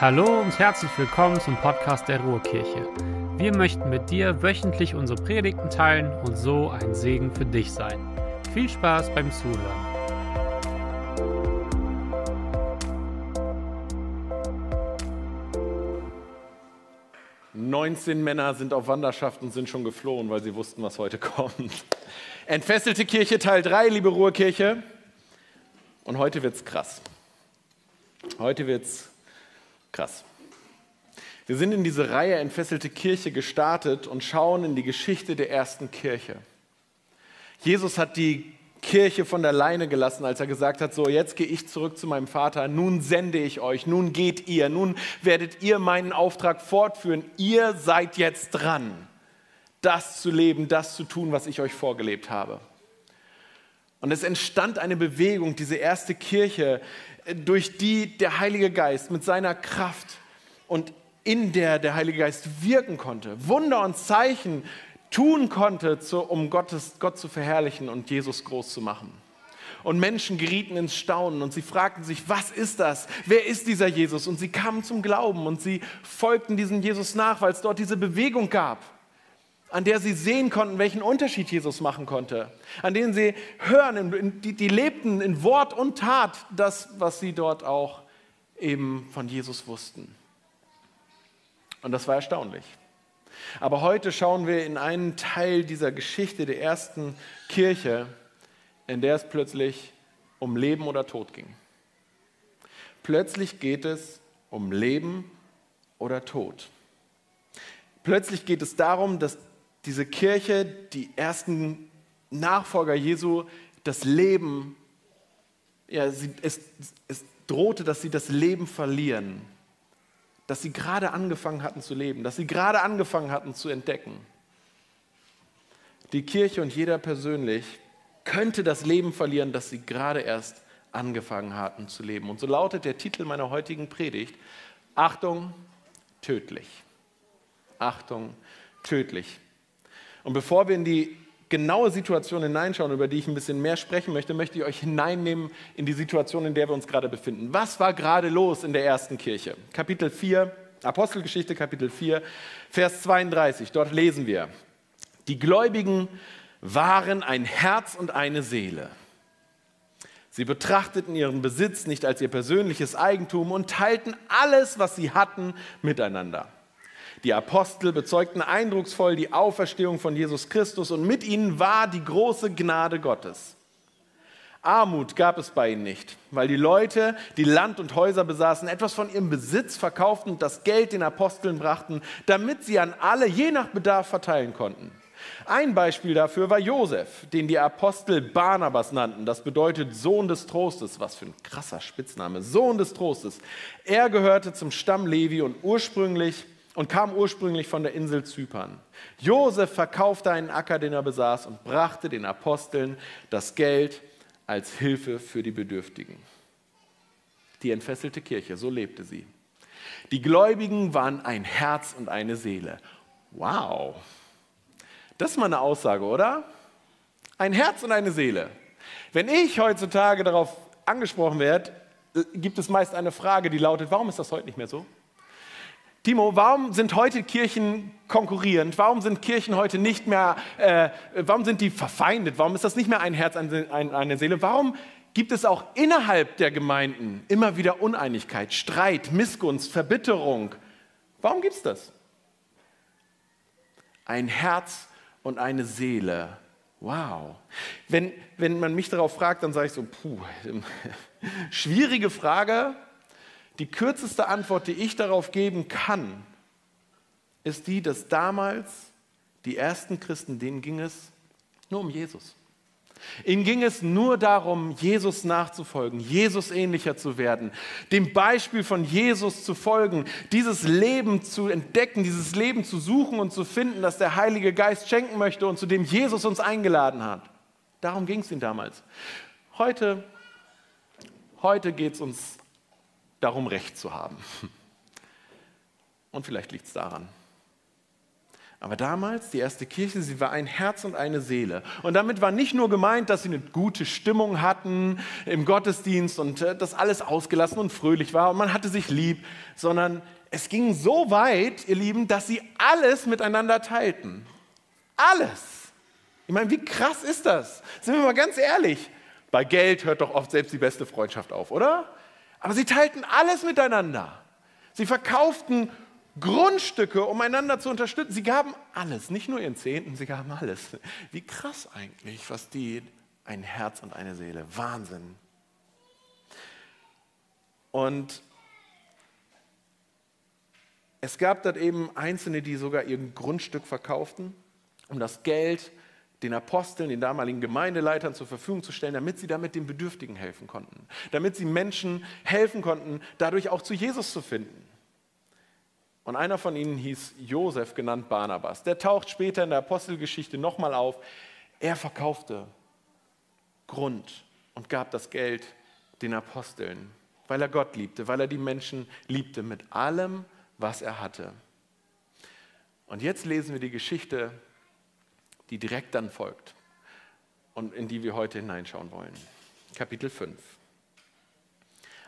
Hallo und herzlich willkommen zum Podcast der Ruhrkirche. Wir möchten mit dir wöchentlich unsere Predigten teilen und so ein Segen für dich sein. Viel Spaß beim Zuhören. Neunzehn Männer sind auf Wanderschaft und sind schon geflohen, weil sie wussten, was heute kommt. Entfesselte Kirche Teil 3, liebe Ruhrkirche. Und heute wird's krass. Heute wird's krass. Wir sind in diese Reihe Entfesselte Kirche gestartet und schauen in die Geschichte der ersten Kirche. Jesus hat die Kirche von der Leine gelassen, als er gesagt hat, so jetzt gehe ich zurück zu meinem Vater, nun sende ich euch, nun geht ihr, nun werdet ihr meinen Auftrag fortführen, ihr seid jetzt dran, das zu leben, das zu tun, was ich euch vorgelebt habe. Und es entstand eine Bewegung, diese erste Kirche, durch die der Heilige Geist mit seiner Kraft und in der der Heilige Geist wirken konnte, Wunder und Zeichen tun konnte, um Gottes, Gott zu verherrlichen und Jesus groß zu machen. Und Menschen gerieten ins Staunen und sie fragten sich, was ist das? Wer ist dieser Jesus? Und sie kamen zum Glauben und sie folgten diesem Jesus nach, weil es dort diese Bewegung gab an der sie sehen konnten, welchen Unterschied Jesus machen konnte, an denen sie hören, die, die lebten in Wort und Tat das, was sie dort auch eben von Jesus wussten. Und das war erstaunlich. Aber heute schauen wir in einen Teil dieser Geschichte der ersten Kirche, in der es plötzlich um Leben oder Tod ging. Plötzlich geht es um Leben oder Tod. Plötzlich geht es darum, dass diese Kirche, die ersten Nachfolger Jesu, das Leben, ja, sie, es, es drohte, dass sie das Leben verlieren, dass sie gerade angefangen hatten zu leben, dass sie gerade angefangen hatten zu entdecken. Die Kirche und jeder persönlich könnte das Leben verlieren, das sie gerade erst angefangen hatten zu leben. Und so lautet der Titel meiner heutigen Predigt, Achtung, tödlich. Achtung, tödlich. Und bevor wir in die genaue Situation hineinschauen, über die ich ein bisschen mehr sprechen möchte, möchte ich euch hineinnehmen in die Situation, in der wir uns gerade befinden. Was war gerade los in der ersten Kirche? Kapitel 4, Apostelgeschichte Kapitel 4, Vers 32. Dort lesen wir, die Gläubigen waren ein Herz und eine Seele. Sie betrachteten ihren Besitz nicht als ihr persönliches Eigentum und teilten alles, was sie hatten, miteinander. Die Apostel bezeugten eindrucksvoll die Auferstehung von Jesus Christus und mit ihnen war die große Gnade Gottes. Armut gab es bei ihnen nicht, weil die Leute, die Land und Häuser besaßen, etwas von ihrem Besitz verkauften und das Geld den Aposteln brachten, damit sie an alle je nach Bedarf verteilen konnten. Ein Beispiel dafür war Josef, den die Apostel Barnabas nannten. Das bedeutet Sohn des Trostes. Was für ein krasser Spitzname. Sohn des Trostes. Er gehörte zum Stamm Levi und ursprünglich und kam ursprünglich von der Insel Zypern. Josef verkaufte einen Acker, den er besaß, und brachte den Aposteln das Geld als Hilfe für die Bedürftigen. Die entfesselte Kirche, so lebte sie. Die Gläubigen waren ein Herz und eine Seele. Wow, das ist mal eine Aussage, oder? Ein Herz und eine Seele. Wenn ich heutzutage darauf angesprochen werde, gibt es meist eine Frage, die lautet, warum ist das heute nicht mehr so? Timo, warum sind heute Kirchen konkurrierend? Warum sind Kirchen heute nicht mehr, äh, warum sind die verfeindet? Warum ist das nicht mehr ein Herz, eine Seele? Warum gibt es auch innerhalb der Gemeinden immer wieder Uneinigkeit, Streit, Missgunst, Verbitterung? Warum gibt es das? Ein Herz und eine Seele. Wow. Wenn, wenn man mich darauf fragt, dann sage ich so, puh, schwierige Frage, die kürzeste Antwort, die ich darauf geben kann, ist die, dass damals die ersten Christen, denen ging es nur um Jesus. Ihnen ging es nur darum, Jesus nachzufolgen, Jesus ähnlicher zu werden, dem Beispiel von Jesus zu folgen, dieses Leben zu entdecken, dieses Leben zu suchen und zu finden, das der Heilige Geist schenken möchte und zu dem Jesus uns eingeladen hat. Darum ging es ihnen damals. Heute, heute geht es uns darum, Recht zu haben. Und vielleicht liegt es daran. Aber damals, die erste Kirche, sie war ein Herz und eine Seele. Und damit war nicht nur gemeint, dass sie eine gute Stimmung hatten im Gottesdienst und äh, dass alles ausgelassen und fröhlich war und man hatte sich lieb, sondern es ging so weit, ihr Lieben, dass sie alles miteinander teilten. Alles. Ich meine, wie krass ist das? Sind wir mal ganz ehrlich. Bei Geld hört doch oft selbst die beste Freundschaft auf, oder? Aber sie teilten alles miteinander. Sie verkauften Grundstücke, um einander zu unterstützen. Sie gaben alles, nicht nur ihren Zehnten, sie gaben alles. Wie krass eigentlich, was die, ein Herz und eine Seele, Wahnsinn. Und es gab dort eben Einzelne, die sogar ihr Grundstück verkauften, um das Geld den Aposteln, den damaligen Gemeindeleitern zur Verfügung zu stellen, damit sie damit den Bedürftigen helfen konnten, damit sie Menschen helfen konnten, dadurch auch zu Jesus zu finden. Und einer von ihnen hieß Josef, genannt Barnabas. Der taucht später in der Apostelgeschichte nochmal auf. Er verkaufte Grund und gab das Geld den Aposteln, weil er Gott liebte, weil er die Menschen liebte mit allem, was er hatte. Und jetzt lesen wir die Geschichte, die direkt dann folgt und in die wir heute hineinschauen wollen. Kapitel 5.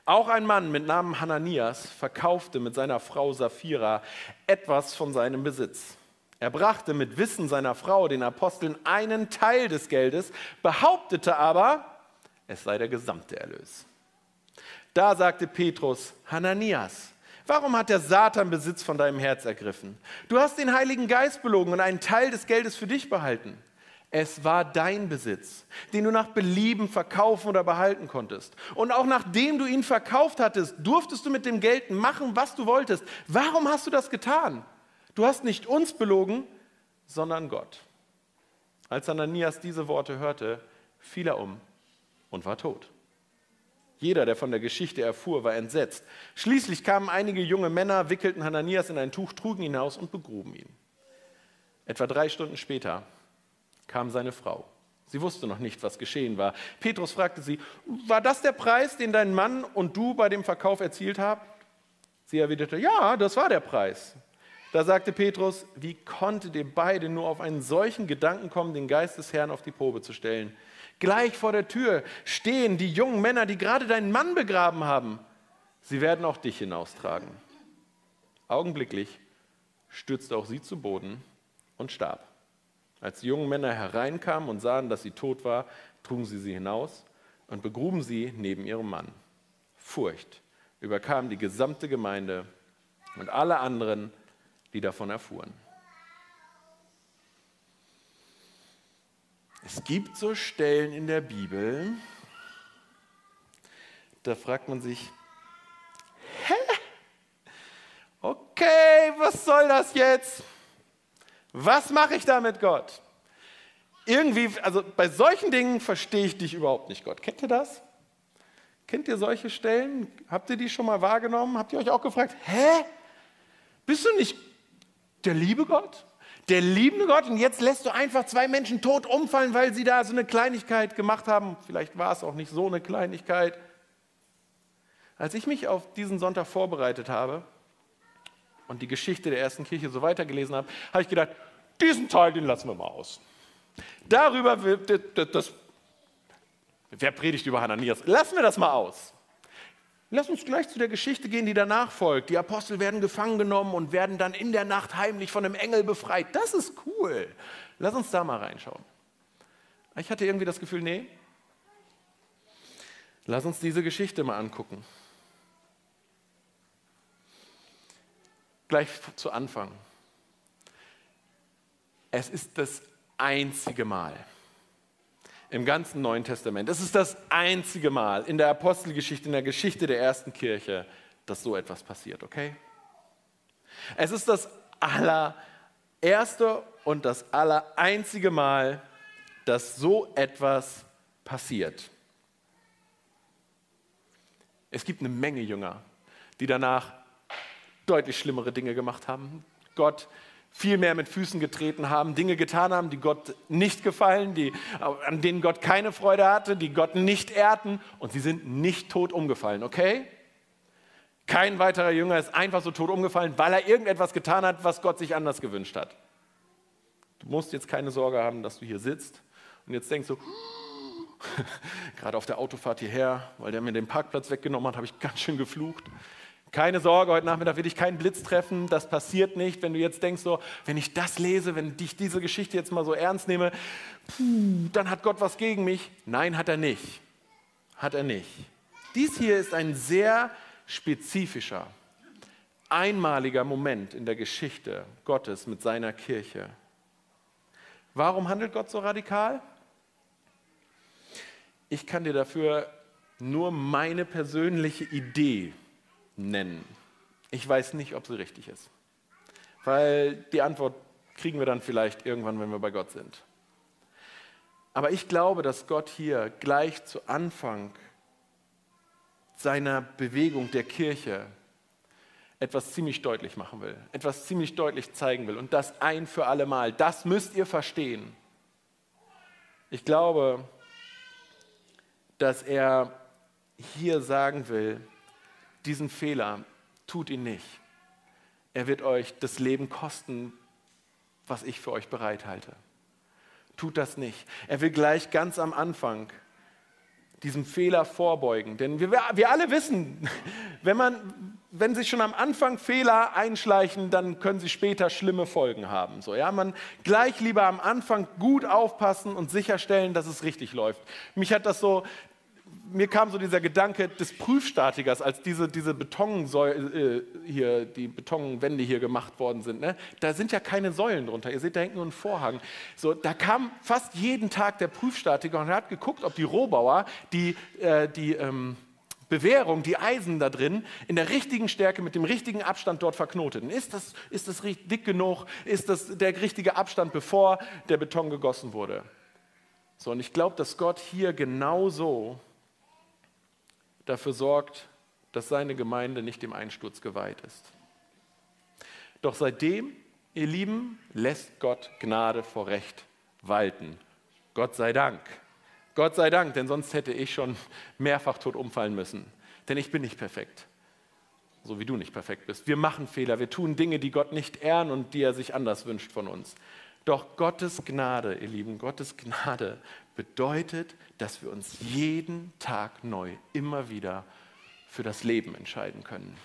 Auch ein Mann mit Namen Hananias verkaufte mit seiner Frau Sapphira etwas von seinem Besitz. Er brachte mit Wissen seiner Frau den Aposteln einen Teil des Geldes, behauptete aber, es sei der gesamte Erlös. Da sagte Petrus, Hananias, warum hat der Satan Besitz von deinem Herz ergriffen? Du hast den Heiligen Geist belogen und einen Teil des Geldes für dich behalten. Es war dein Besitz, den du nach Belieben verkaufen oder behalten konntest. Und auch nachdem du ihn verkauft hattest, durftest du mit dem Geld machen, was du wolltest. Warum hast du das getan? Du hast nicht uns belogen, sondern Gott. Als Ananias diese Worte hörte, fiel er um und war tot. Jeder, der von der Geschichte erfuhr, war entsetzt. Schließlich kamen einige junge Männer, wickelten Hananias in ein Tuch, trugen ihn aus und begruben ihn. Etwa drei Stunden später kam seine Frau. Sie wusste noch nicht, was geschehen war. Petrus fragte sie, war das der Preis, den dein Mann und du bei dem Verkauf erzielt habt? Sie erwiderte, ja, das war der Preis. Da sagte Petrus, wie konntet ihr beide nur auf einen solchen Gedanken kommen, den Geist des Herrn auf die Probe zu stellen? Gleich vor der Tür stehen die jungen Männer, die gerade deinen Mann begraben haben. Sie werden auch dich hinaustragen. Augenblicklich stürzte auch sie zu Boden und starb. Als die jungen Männer hereinkamen und sahen, dass sie tot war, trugen sie sie hinaus und begruben sie neben ihrem Mann. Furcht überkam die gesamte Gemeinde und alle anderen, die davon erfuhren. Es gibt so Stellen in der Bibel, da fragt man sich, hä? Okay, was soll das jetzt? Was mache ich da mit Gott? Irgendwie, also bei solchen Dingen verstehe ich dich überhaupt nicht, Gott. Kennt ihr das? Kennt ihr solche Stellen? Habt ihr die schon mal wahrgenommen? Habt ihr euch auch gefragt, hä? Bist du nicht der liebe Gott? Der liebende Gott und jetzt lässt du einfach zwei Menschen tot umfallen, weil sie da so eine Kleinigkeit gemacht haben. Vielleicht war es auch nicht so eine Kleinigkeit. Als ich mich auf diesen Sonntag vorbereitet habe, und die Geschichte der ersten Kirche so weitergelesen habe, habe ich gedacht, diesen Teil, den lassen wir mal aus. Darüber, das, wer predigt über Hananias? Lassen wir das mal aus. Lass uns gleich zu der Geschichte gehen, die danach folgt. Die Apostel werden gefangen genommen und werden dann in der Nacht heimlich von einem Engel befreit. Das ist cool. Lass uns da mal reinschauen. Ich hatte irgendwie das Gefühl, nee, lass uns diese Geschichte mal angucken. gleich zu Anfang. Es ist das einzige Mal im ganzen Neuen Testament, es ist das einzige Mal in der Apostelgeschichte, in der Geschichte der ersten Kirche, dass so etwas passiert, okay? Es ist das allererste und das allereinzige Mal, dass so etwas passiert. Es gibt eine Menge Jünger, die danach deutlich schlimmere Dinge gemacht haben, Gott viel mehr mit Füßen getreten haben, Dinge getan haben, die Gott nicht gefallen, die, an denen Gott keine Freude hatte, die Gott nicht ehrten und sie sind nicht tot umgefallen, okay? Kein weiterer Jünger ist einfach so tot umgefallen, weil er irgendetwas getan hat, was Gott sich anders gewünscht hat. Du musst jetzt keine Sorge haben, dass du hier sitzt und jetzt denkst so, gerade auf der Autofahrt hierher, weil der mir den Parkplatz weggenommen hat, habe ich ganz schön geflucht. Keine Sorge, heute Nachmittag wird dich kein Blitz treffen, das passiert nicht. Wenn du jetzt denkst, so, wenn ich das lese, wenn ich diese Geschichte jetzt mal so ernst nehme, dann hat Gott was gegen mich. Nein, hat er nicht. Hat er nicht. Dies hier ist ein sehr spezifischer, einmaliger Moment in der Geschichte Gottes mit seiner Kirche. Warum handelt Gott so radikal? Ich kann dir dafür nur meine persönliche Idee nennen. Ich weiß nicht, ob sie richtig ist. Weil die Antwort kriegen wir dann vielleicht irgendwann, wenn wir bei Gott sind. Aber ich glaube, dass Gott hier gleich zu Anfang seiner Bewegung der Kirche etwas ziemlich deutlich machen will, etwas ziemlich deutlich zeigen will und das ein für alle Mal. Das müsst ihr verstehen. Ich glaube, dass er hier sagen will, diesen Fehler tut ihn nicht. Er wird euch das Leben kosten, was ich für euch bereithalte. Tut das nicht. Er will gleich ganz am Anfang diesem Fehler vorbeugen. Denn wir, wir alle wissen, wenn, man, wenn sich schon am Anfang Fehler einschleichen, dann können sie später schlimme Folgen haben. So, ja, man gleich lieber am Anfang gut aufpassen und sicherstellen, dass es richtig läuft. Mich hat das so mir kam so dieser Gedanke des Prüfstatikers, als diese, diese Betonsäule, äh, hier, die Betonwände hier gemacht worden sind. Ne? Da sind ja keine Säulen drunter. Ihr seht, da hängt nur ein Vorhang. So, da kam fast jeden Tag der Prüfstatiker und hat geguckt, ob die Rohbauer die, äh, die ähm, Bewährung, die Eisen da drin, in der richtigen Stärke, mit dem richtigen Abstand dort verknoteten. Ist das, ist das dick genug? Ist das der richtige Abstand, bevor der Beton gegossen wurde? So, und ich glaube, dass Gott hier genauso dafür sorgt, dass seine Gemeinde nicht dem Einsturz geweiht ist. Doch seitdem, ihr Lieben, lässt Gott Gnade vor Recht walten. Gott sei Dank. Gott sei Dank, denn sonst hätte ich schon mehrfach tot umfallen müssen. Denn ich bin nicht perfekt, so wie du nicht perfekt bist. Wir machen Fehler, wir tun Dinge, die Gott nicht ehren und die er sich anders wünscht von uns. Doch Gottes Gnade, ihr Lieben, Gottes Gnade bedeutet, dass wir uns jeden Tag neu immer wieder für das Leben entscheiden können.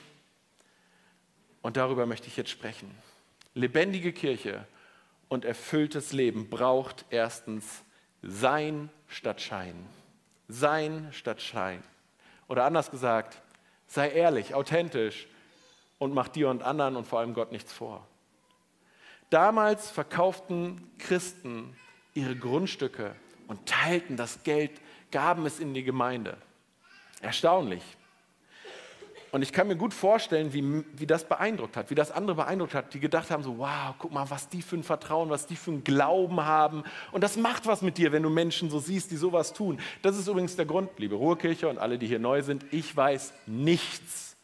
Und darüber möchte ich jetzt sprechen. Lebendige Kirche und erfülltes Leben braucht erstens Sein statt Schein. Sein statt Schein. Oder anders gesagt, sei ehrlich, authentisch und mach dir und anderen und vor allem Gott nichts vor. Damals verkauften Christen ihre Grundstücke und teilten das Geld, gaben es in die Gemeinde. Erstaunlich. Und ich kann mir gut vorstellen, wie, wie das beeindruckt hat, wie das andere beeindruckt hat, die gedacht haben, so, wow, guck mal, was die für ein Vertrauen, was die für ein Glauben haben. Und das macht was mit dir, wenn du Menschen so siehst, die sowas tun. Das ist übrigens der Grund, liebe Ruhrkirche und alle, die hier neu sind, ich weiß nichts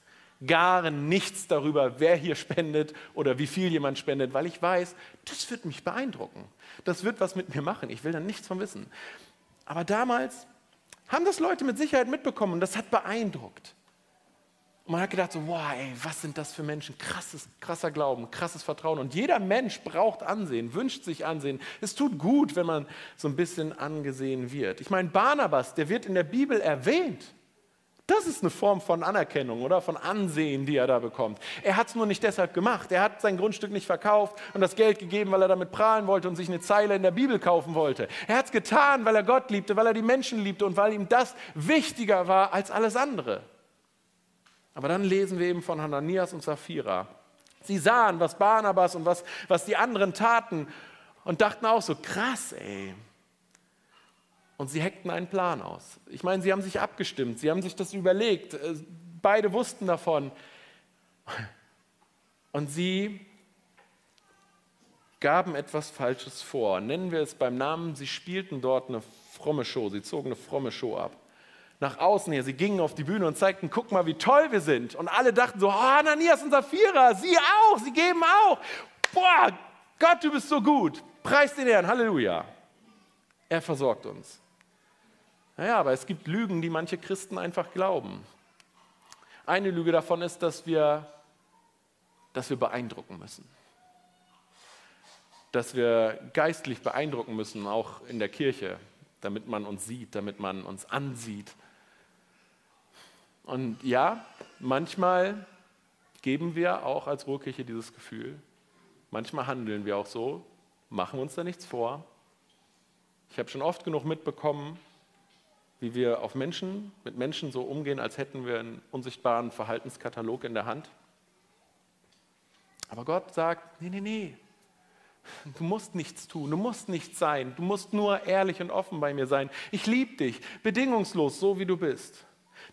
gar nichts darüber, wer hier spendet oder wie viel jemand spendet, weil ich weiß, das wird mich beeindrucken. Das wird was mit mir machen. Ich will da nichts von wissen. Aber damals haben das Leute mit Sicherheit mitbekommen und das hat beeindruckt. Und man hat gedacht, so, wow, ey, was sind das für Menschen? Krasses, krasser Glauben, krasses Vertrauen. Und jeder Mensch braucht Ansehen, wünscht sich Ansehen. Es tut gut, wenn man so ein bisschen angesehen wird. Ich meine, Barnabas, der wird in der Bibel erwähnt. Das ist eine Form von Anerkennung oder von Ansehen, die er da bekommt. Er hat es nur nicht deshalb gemacht. Er hat sein Grundstück nicht verkauft und das Geld gegeben, weil er damit prahlen wollte und sich eine Zeile in der Bibel kaufen wollte. Er hat es getan, weil er Gott liebte, weil er die Menschen liebte und weil ihm das wichtiger war als alles andere. Aber dann lesen wir eben von Hananias und Sapphira. Sie sahen, was Barnabas und was, was die anderen taten und dachten auch so, krass, ey, und sie heckten einen Plan aus. Ich meine, sie haben sich abgestimmt, sie haben sich das überlegt, äh, beide wussten davon. Und sie gaben etwas Falsches vor. Nennen wir es beim Namen, sie spielten dort eine fromme Show, sie zogen eine fromme Show ab. Nach außen her, sie gingen auf die Bühne und zeigten, guck mal, wie toll wir sind. Und alle dachten so, oh, Ananias und Sapphira, sie auch, sie geben auch. Boah, Gott, du bist so gut. Preis den Herrn, Halleluja. Er versorgt uns. Naja, aber es gibt Lügen, die manche Christen einfach glauben. Eine Lüge davon ist, dass wir, dass wir beeindrucken müssen. dass wir geistlich beeindrucken müssen, auch in der Kirche, damit man uns sieht, damit man uns ansieht. Und ja, manchmal geben wir auch als Ruhrkirche dieses Gefühl. Manchmal handeln wir auch so, machen uns da nichts vor. Ich habe schon oft genug mitbekommen, wie wir auf Menschen, mit Menschen so umgehen, als hätten wir einen unsichtbaren Verhaltenskatalog in der Hand. Aber Gott sagt, nee, nee, nee, du musst nichts tun, du musst nichts sein, du musst nur ehrlich und offen bei mir sein. Ich liebe dich, bedingungslos, so wie du bist.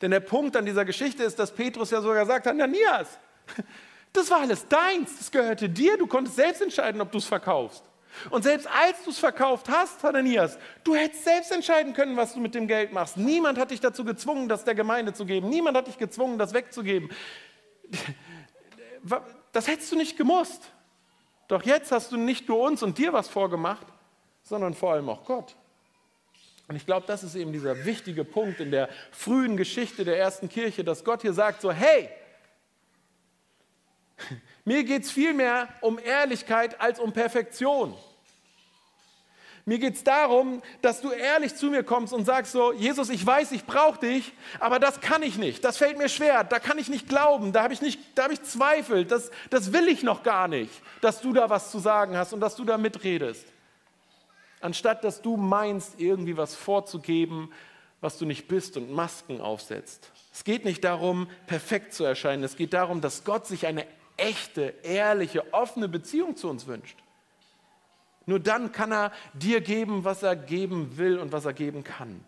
Denn der Punkt an dieser Geschichte ist, dass Petrus ja sogar sagt, Ananias, das war alles deins, das gehörte dir, du konntest selbst entscheiden, ob du es verkaufst. Und selbst als du es verkauft hast, Hananias, du hättest selbst entscheiden können, was du mit dem Geld machst. Niemand hat dich dazu gezwungen, das der Gemeinde zu geben. Niemand hat dich gezwungen, das wegzugeben. Das hättest du nicht gemusst. Doch jetzt hast du nicht nur uns und dir was vorgemacht, sondern vor allem auch Gott. Und ich glaube, das ist eben dieser wichtige Punkt in der frühen Geschichte der ersten Kirche, dass Gott hier sagt so, hey, mir geht es vielmehr um Ehrlichkeit als um Perfektion. Mir geht es darum, dass du ehrlich zu mir kommst und sagst so, Jesus, ich weiß, ich brauche dich, aber das kann ich nicht. Das fällt mir schwer. Da kann ich nicht glauben. Da habe ich, hab ich Zweifel. Das, das will ich noch gar nicht, dass du da was zu sagen hast und dass du da mitredest. Anstatt dass du meinst, irgendwie was vorzugeben, was du nicht bist und Masken aufsetzt. Es geht nicht darum, perfekt zu erscheinen. Es geht darum, dass Gott sich eine echte, ehrliche, offene Beziehung zu uns wünscht. Nur dann kann er dir geben, was er geben will und was er geben kann.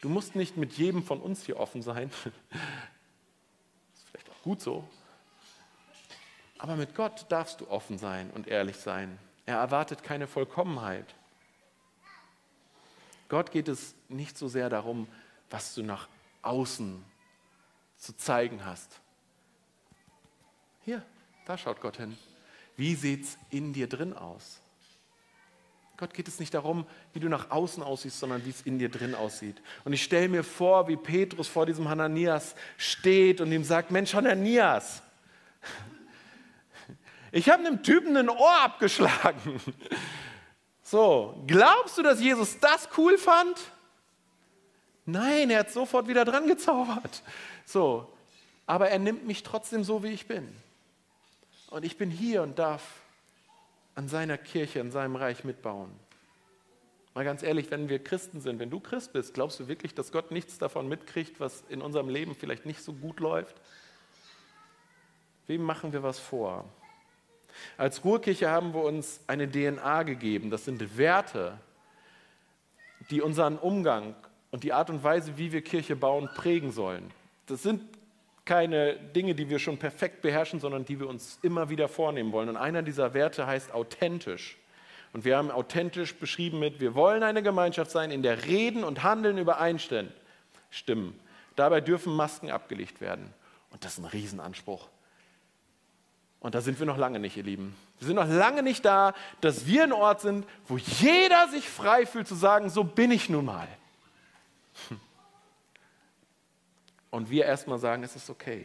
Du musst nicht mit jedem von uns hier offen sein. Das ist vielleicht auch gut so. Aber mit Gott darfst du offen sein und ehrlich sein. Er erwartet keine Vollkommenheit. Gott geht es nicht so sehr darum, was du nach außen zu zeigen hast. Hier, da schaut Gott hin. Wie sieht es in dir drin aus? Gott geht es nicht darum, wie du nach außen aussiehst, sondern wie es in dir drin aussieht. Und ich stelle mir vor, wie Petrus vor diesem Hananias steht und ihm sagt, Mensch, Hananias, ich habe einem Typen ein Ohr abgeschlagen. So, glaubst du, dass Jesus das cool fand? Nein, er hat sofort wieder dran gezaubert. So, aber er nimmt mich trotzdem so, wie ich bin. Und ich bin hier und darf an seiner Kirche, an seinem Reich mitbauen. Mal ganz ehrlich, wenn wir Christen sind, wenn du Christ bist, glaubst du wirklich, dass Gott nichts davon mitkriegt, was in unserem Leben vielleicht nicht so gut läuft? Wem machen wir was vor? Als Ruhrkirche haben wir uns eine DNA gegeben. Das sind Werte, die unseren Umgang und die Art und Weise, wie wir Kirche bauen, prägen sollen. Das sind keine Dinge, die wir schon perfekt beherrschen, sondern die wir uns immer wieder vornehmen wollen. Und einer dieser Werte heißt authentisch. Und wir haben authentisch beschrieben mit, wir wollen eine Gemeinschaft sein, in der Reden und Handeln übereinstimmen. Dabei dürfen Masken abgelegt werden. Und das ist ein Riesenanspruch. Und da sind wir noch lange nicht, ihr Lieben. Wir sind noch lange nicht da, dass wir ein Ort sind, wo jeder sich frei fühlt zu sagen, so bin ich nun mal. Hm und wir erstmal sagen, es ist okay.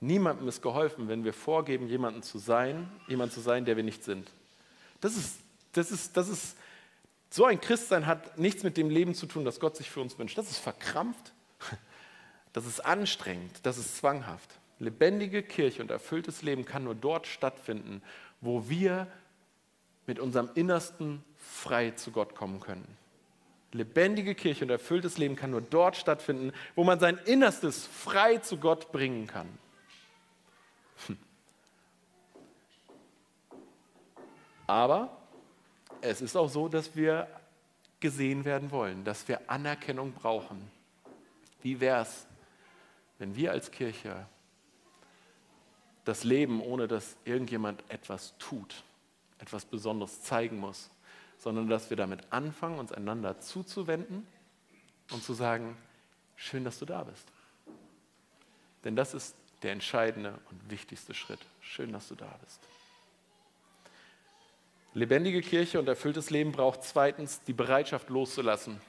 Niemandem ist geholfen, wenn wir vorgeben, jemanden zu sein, jemand zu sein, der wir nicht sind. Das ist, das ist, das ist, so ein Christsein hat nichts mit dem Leben zu tun, das Gott sich für uns wünscht. Das ist verkrampft, das ist anstrengend, das ist zwanghaft. Lebendige Kirche und erfülltes Leben kann nur dort stattfinden, wo wir mit unserem Innersten frei zu Gott kommen können. Lebendige Kirche und erfülltes Leben kann nur dort stattfinden, wo man sein Innerstes frei zu Gott bringen kann. Hm. Aber es ist auch so, dass wir gesehen werden wollen, dass wir Anerkennung brauchen. Wie wäre es, wenn wir als Kirche das Leben, ohne dass irgendjemand etwas tut, etwas Besonderes zeigen muss, sondern dass wir damit anfangen, uns einander zuzuwenden und zu sagen, schön, dass du da bist. Denn das ist der entscheidende und wichtigste Schritt. Schön, dass du da bist. Lebendige Kirche und erfülltes Leben braucht zweitens die Bereitschaft loszulassen,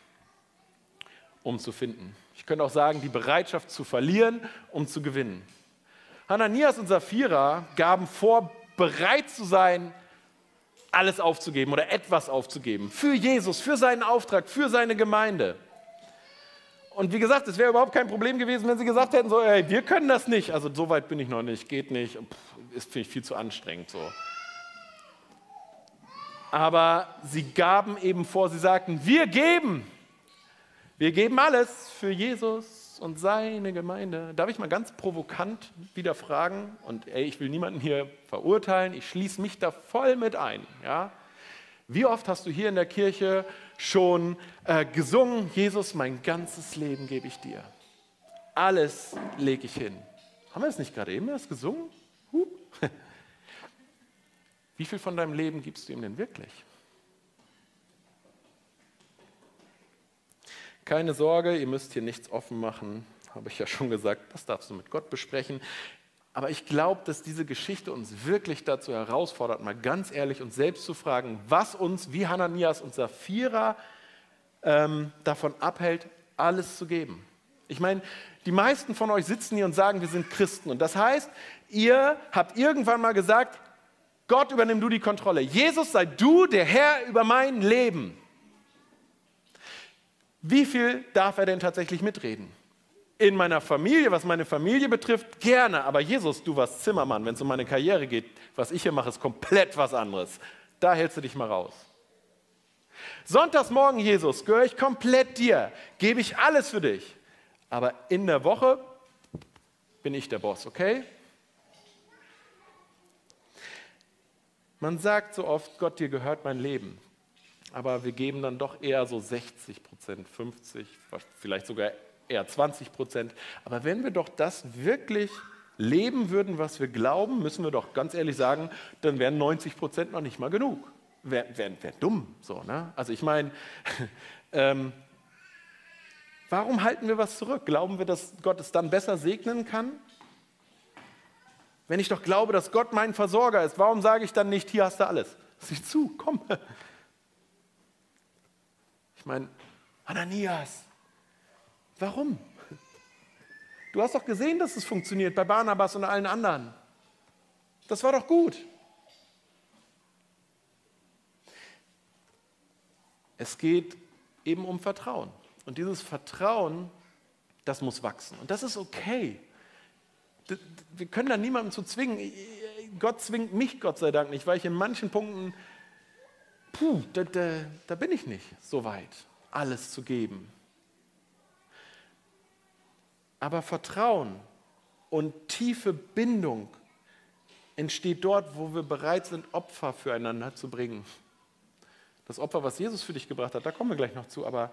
um zu finden. Ich könnte auch sagen, die Bereitschaft zu verlieren, um zu gewinnen. Hananias und Sapphira gaben vor bereit zu sein, alles aufzugeben oder etwas aufzugeben. Für Jesus, für seinen Auftrag, für seine Gemeinde. Und wie gesagt, es wäre überhaupt kein Problem gewesen, wenn sie gesagt hätten, so, ey, wir können das nicht. Also so weit bin ich noch nicht, geht nicht, Pff, ist finde ich viel zu anstrengend so. Aber sie gaben eben vor, sie sagten, wir geben. Wir geben alles für Jesus und seine Gemeinde. Darf ich mal ganz provokant wieder fragen? Und ey, ich will niemanden hier verurteilen, ich schließe mich da voll mit ein. Ja? Wie oft hast du hier in der Kirche schon äh, gesungen, Jesus, mein ganzes Leben gebe ich dir. Alles lege ich hin. Haben wir das nicht gerade eben erst gesungen? Huh. Wie viel von deinem Leben gibst du ihm denn wirklich? Keine Sorge, ihr müsst hier nichts offen machen, habe ich ja schon gesagt, das darfst du mit Gott besprechen. Aber ich glaube, dass diese Geschichte uns wirklich dazu herausfordert, mal ganz ehrlich uns selbst zu fragen, was uns wie Hananias und Sapphira ähm, davon abhält, alles zu geben. Ich meine, die meisten von euch sitzen hier und sagen, wir sind Christen. Und das heißt, ihr habt irgendwann mal gesagt, Gott übernimm du die Kontrolle. Jesus, sei du der Herr über mein Leben. Wie viel darf er denn tatsächlich mitreden? in meiner Familie, was meine Familie betrifft, gerne. Aber Jesus, du warst Zimmermann, wenn es um meine Karriere geht, was ich hier mache, ist komplett was anderes. Da hältst du dich mal raus. Sonntagsmorgen, Jesus, gehöre ich komplett dir, gebe ich alles für dich. Aber in der Woche bin ich der Boss, okay? Man sagt so oft, Gott, dir gehört mein Leben. Aber wir geben dann doch eher so 60 Prozent, 50, vielleicht sogar eher 20 Prozent. Aber wenn wir doch das wirklich leben würden, was wir glauben, müssen wir doch ganz ehrlich sagen, dann wären 90 Prozent noch nicht mal genug. Wäre wär, wär dumm. So, ne? Also ich meine, ähm, warum halten wir was zurück? Glauben wir, dass Gott es dann besser segnen kann? Wenn ich doch glaube, dass Gott mein Versorger ist, warum sage ich dann nicht, hier hast du alles? Sieh zu, komm. Ich meine, Ananias, Warum? Du hast doch gesehen, dass es funktioniert bei Barnabas und allen anderen. Das war doch gut. Es geht eben um Vertrauen. Und dieses Vertrauen, das muss wachsen. Und das ist okay. Wir können da niemanden zu zwingen. Gott zwingt mich, Gott sei Dank, nicht, weil ich in manchen Punkten, puh, da, da, da bin ich nicht so weit, alles zu geben. Aber Vertrauen und tiefe Bindung entsteht dort, wo wir bereit sind, Opfer füreinander zu bringen. Das Opfer, was Jesus für dich gebracht hat, da kommen wir gleich noch zu, aber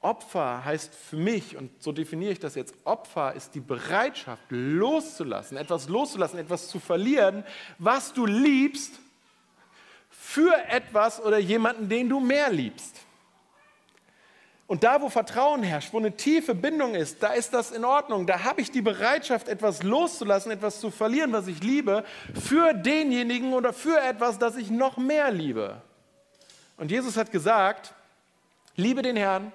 Opfer heißt für mich, und so definiere ich das jetzt, Opfer ist die Bereitschaft loszulassen, etwas loszulassen, etwas zu verlieren, was du liebst, für etwas oder jemanden, den du mehr liebst. Und da, wo Vertrauen herrscht, wo eine tiefe Bindung ist, da ist das in Ordnung. Da habe ich die Bereitschaft, etwas loszulassen, etwas zu verlieren, was ich liebe, für denjenigen oder für etwas, das ich noch mehr liebe. Und Jesus hat gesagt, liebe den Herrn,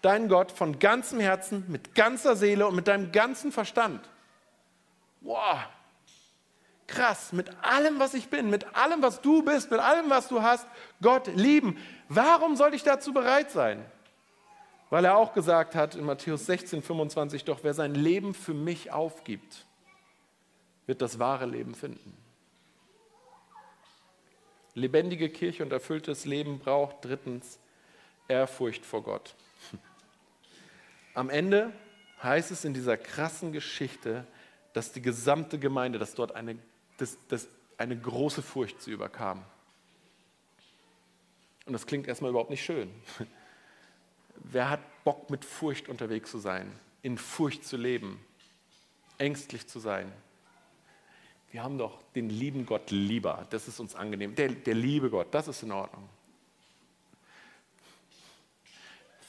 deinen Gott, von ganzem Herzen, mit ganzer Seele und mit deinem ganzen Verstand. Wow, krass, mit allem, was ich bin, mit allem, was du bist, mit allem, was du hast, Gott lieben. Warum soll ich dazu bereit sein? Weil er auch gesagt hat in Matthäus 16, 25, doch wer sein Leben für mich aufgibt, wird das wahre Leben finden. Lebendige Kirche und erfülltes Leben braucht drittens Ehrfurcht vor Gott. Am Ende heißt es in dieser krassen Geschichte, dass die gesamte Gemeinde, dass dort eine, dass, dass eine große Furcht zu überkam. Und das klingt erstmal überhaupt nicht schön. Wer hat Bock mit Furcht unterwegs zu sein, in Furcht zu leben, ängstlich zu sein? Wir haben doch den lieben Gott lieber, das ist uns angenehm. Der, der liebe Gott, das ist in Ordnung.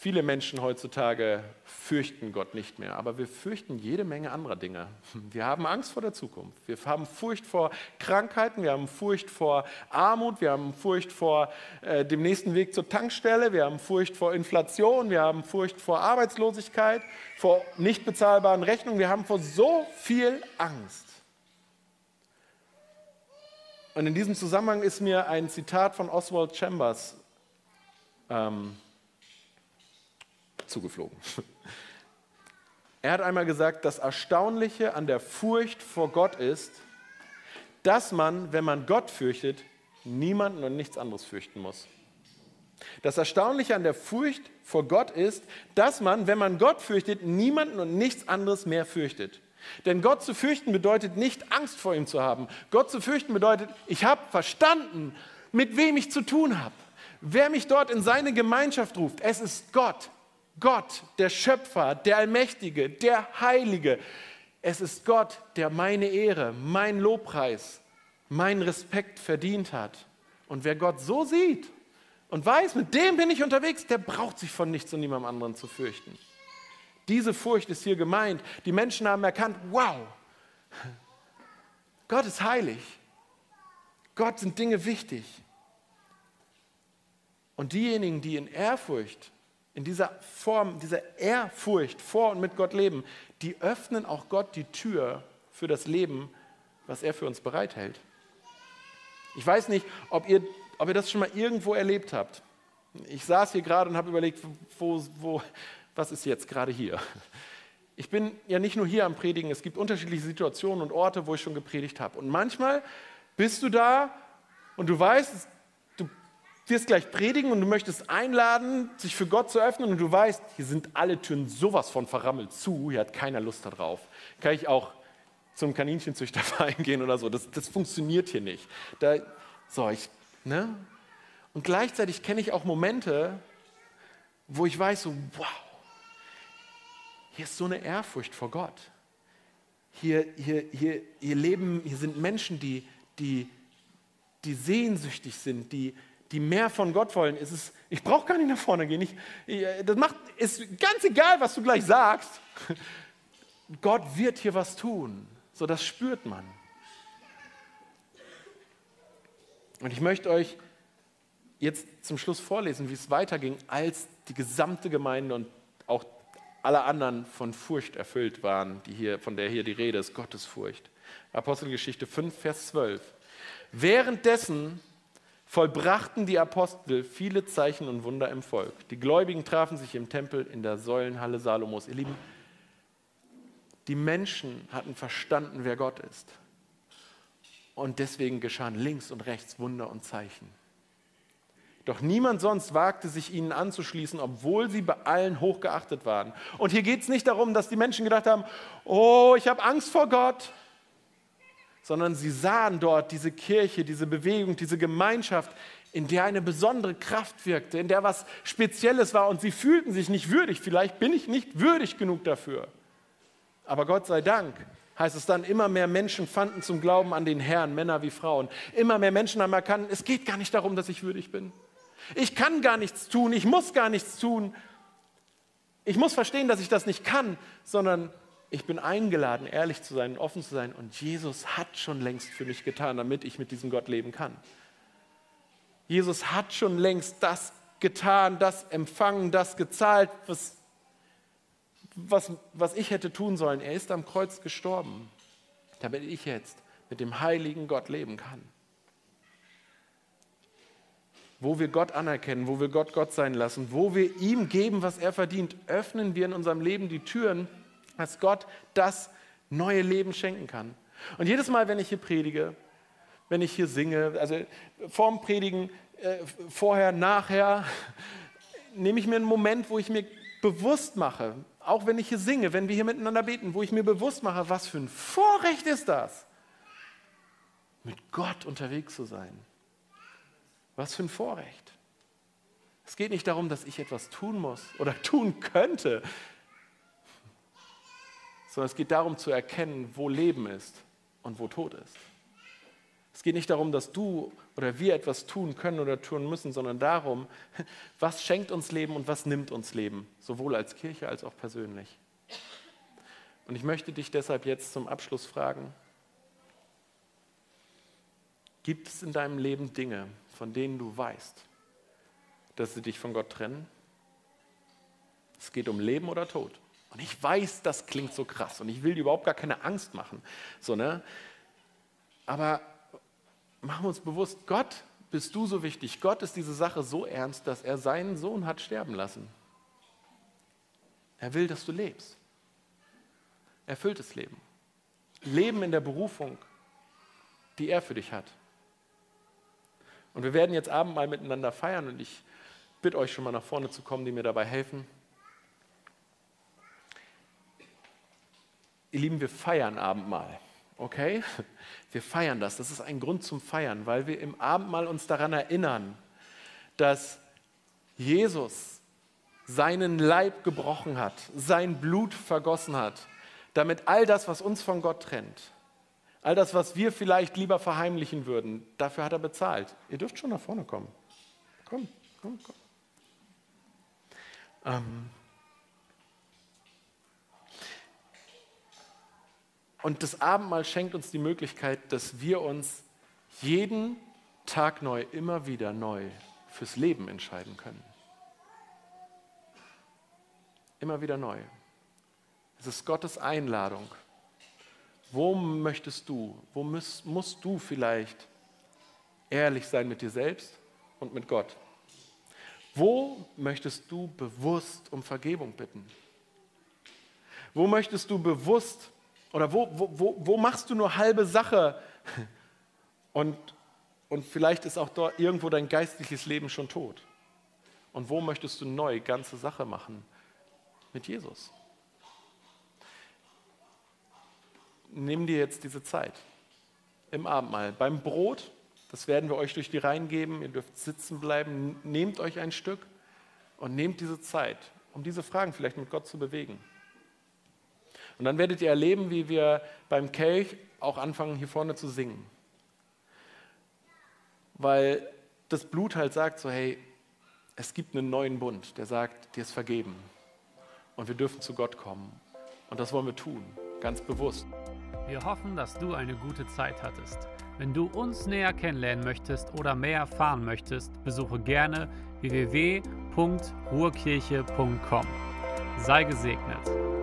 Viele Menschen heutzutage fürchten Gott nicht mehr, aber wir fürchten jede Menge anderer Dinge. Wir haben Angst vor der Zukunft. Wir haben Furcht vor Krankheiten, wir haben Furcht vor Armut, wir haben Furcht vor äh, dem nächsten Weg zur Tankstelle, wir haben Furcht vor Inflation, wir haben Furcht vor Arbeitslosigkeit, vor nicht bezahlbaren Rechnungen, wir haben vor so viel Angst. Und in diesem Zusammenhang ist mir ein Zitat von Oswald Chambers ähm, zugeflogen. Er hat einmal gesagt, das Erstaunliche an der Furcht vor Gott ist, dass man, wenn man Gott fürchtet, niemanden und nichts anderes fürchten muss. Das Erstaunliche an der Furcht vor Gott ist, dass man, wenn man Gott fürchtet, niemanden und nichts anderes mehr fürchtet. Denn Gott zu fürchten bedeutet nicht Angst vor ihm zu haben. Gott zu fürchten bedeutet, ich habe verstanden, mit wem ich zu tun habe. Wer mich dort in seine Gemeinschaft ruft, es ist Gott. Gott, der Schöpfer, der Allmächtige, der Heilige. Es ist Gott, der meine Ehre, mein Lobpreis, meinen Respekt verdient hat. Und wer Gott so sieht und weiß, mit dem bin ich unterwegs, der braucht sich von nichts und niemandem anderen zu fürchten. Diese Furcht ist hier gemeint. Die Menschen haben erkannt, wow, Gott ist heilig. Gott sind Dinge wichtig. Und diejenigen, die in Ehrfurcht, in dieser Form, dieser Ehrfurcht vor und mit Gott leben, die öffnen auch Gott die Tür für das Leben, was er für uns bereithält. Ich weiß nicht, ob ihr, ob ihr das schon mal irgendwo erlebt habt. Ich saß hier gerade und habe überlegt, wo, wo, was ist jetzt gerade hier? Ich bin ja nicht nur hier am Predigen, es gibt unterschiedliche Situationen und Orte, wo ich schon gepredigt habe. Und manchmal bist du da und du weißt, wirst gleich predigen und du möchtest einladen, sich für Gott zu öffnen und du weißt, hier sind alle Türen sowas von verrammelt zu, hier hat keiner Lust darauf. Kann ich auch zum Kaninchenzüchterverein gehen oder so, das, das funktioniert hier nicht. Da, so, ich, ne? Und gleichzeitig kenne ich auch Momente, wo ich weiß, so, wow, hier ist so eine Ehrfurcht vor Gott. Hier, hier, hier, hier leben, hier sind Menschen, die, die, die sehnsüchtig sind, die, die mehr von Gott wollen. Es ist, ich brauche gar nicht nach vorne gehen. Ich, das macht, ist ganz egal, was du gleich sagst. Gott wird hier was tun. So, das spürt man. Und ich möchte euch jetzt zum Schluss vorlesen, wie es weiterging, als die gesamte Gemeinde und auch alle anderen von Furcht erfüllt waren, die hier, von der hier die Rede ist, Gottesfurcht. Apostelgeschichte 5, Vers 12. Währenddessen vollbrachten die Apostel viele Zeichen und Wunder im Volk. Die Gläubigen trafen sich im Tempel in der Säulenhalle Salomos. Ihr Lieben, die Menschen hatten verstanden, wer Gott ist. Und deswegen geschahen links und rechts Wunder und Zeichen. Doch niemand sonst wagte sich ihnen anzuschließen, obwohl sie bei allen hochgeachtet waren. Und hier geht es nicht darum, dass die Menschen gedacht haben, oh, ich habe Angst vor Gott, sondern sie sahen dort diese Kirche, diese Bewegung, diese Gemeinschaft, in der eine besondere Kraft wirkte, in der was Spezielles war und sie fühlten sich nicht würdig. Vielleicht bin ich nicht würdig genug dafür. Aber Gott sei Dank heißt es dann, immer mehr Menschen fanden zum Glauben an den Herrn, Männer wie Frauen. Immer mehr Menschen haben erkannt, es geht gar nicht darum, dass ich würdig bin. Ich kann gar nichts tun, ich muss gar nichts tun. Ich muss verstehen, dass ich das nicht kann, sondern ich bin eingeladen, ehrlich zu sein, offen zu sein. Und Jesus hat schon längst für mich getan, damit ich mit diesem Gott leben kann. Jesus hat schon längst das getan, das empfangen, das gezahlt, was, was, was ich hätte tun sollen. Er ist am Kreuz gestorben, damit ich jetzt mit dem heiligen Gott leben kann wo wir Gott anerkennen, wo wir Gott Gott sein lassen, wo wir ihm geben, was er verdient, öffnen wir in unserem Leben die Türen, dass Gott das neue Leben schenken kann. Und jedes Mal, wenn ich hier predige, wenn ich hier singe, also vorm Predigen, äh, vorher, nachher, nehme ich mir einen Moment, wo ich mir bewusst mache, auch wenn ich hier singe, wenn wir hier miteinander beten, wo ich mir bewusst mache, was für ein Vorrecht ist das, mit Gott unterwegs zu sein. Was für ein Vorrecht. Es geht nicht darum, dass ich etwas tun muss oder tun könnte, sondern es geht darum zu erkennen, wo Leben ist und wo Tod ist. Es geht nicht darum, dass du oder wir etwas tun können oder tun müssen, sondern darum, was schenkt uns Leben und was nimmt uns Leben, sowohl als Kirche als auch persönlich. Und ich möchte dich deshalb jetzt zum Abschluss fragen, gibt es in deinem Leben Dinge, von denen du weißt, dass sie dich von Gott trennen? Es geht um Leben oder Tod. Und ich weiß, das klingt so krass und ich will dir überhaupt gar keine Angst machen. So, ne? Aber machen wir uns bewusst, Gott bist du so wichtig. Gott ist diese Sache so ernst, dass er seinen Sohn hat sterben lassen. Er will, dass du lebst. Erfülltes Leben. Leben in der Berufung, die er für dich hat. Und wir werden jetzt Abendmahl miteinander feiern und ich bitte euch schon mal nach vorne zu kommen, die mir dabei helfen. Ihr Lieben, wir feiern Abendmahl. Okay? Wir feiern das. Das ist ein Grund zum Feiern, weil wir im Abendmahl uns daran erinnern, dass Jesus seinen Leib gebrochen hat, sein Blut vergossen hat, damit all das, was uns von Gott trennt, all das, was wir vielleicht lieber verheimlichen würden, dafür hat er bezahlt. Ihr dürft schon nach vorne kommen. Komm, komm, komm. Ähm, Und das Abendmahl schenkt uns die Möglichkeit, dass wir uns jeden Tag neu, immer wieder neu fürs Leben entscheiden können. Immer wieder neu. Es ist Gottes Einladung. Wo möchtest du, wo musst, musst du vielleicht ehrlich sein mit dir selbst und mit Gott? Wo möchtest du bewusst um Vergebung bitten? Wo möchtest du bewusst oder wo, wo, wo, machst du nur halbe Sache? Und, und vielleicht ist auch dort irgendwo dein geistliches Leben schon tot. Und wo möchtest du neu ganze Sache machen? Mit Jesus. Nimm dir jetzt diese Zeit im Abendmahl. Beim Brot, das werden wir euch durch die Reihen geben. Ihr dürft sitzen bleiben. Nehmt euch ein Stück und nehmt diese Zeit, um diese Fragen vielleicht mit Gott zu bewegen. Und dann werdet ihr erleben, wie wir beim Kelch auch anfangen, hier vorne zu singen. Weil das Blut halt sagt so, hey, es gibt einen neuen Bund, der sagt, dir ist vergeben. Und wir dürfen zu Gott kommen. Und das wollen wir tun, ganz bewusst. Wir hoffen, dass du eine gute Zeit hattest. Wenn du uns näher kennenlernen möchtest oder mehr erfahren möchtest, besuche gerne www.ruhrkirche.com. Sei gesegnet.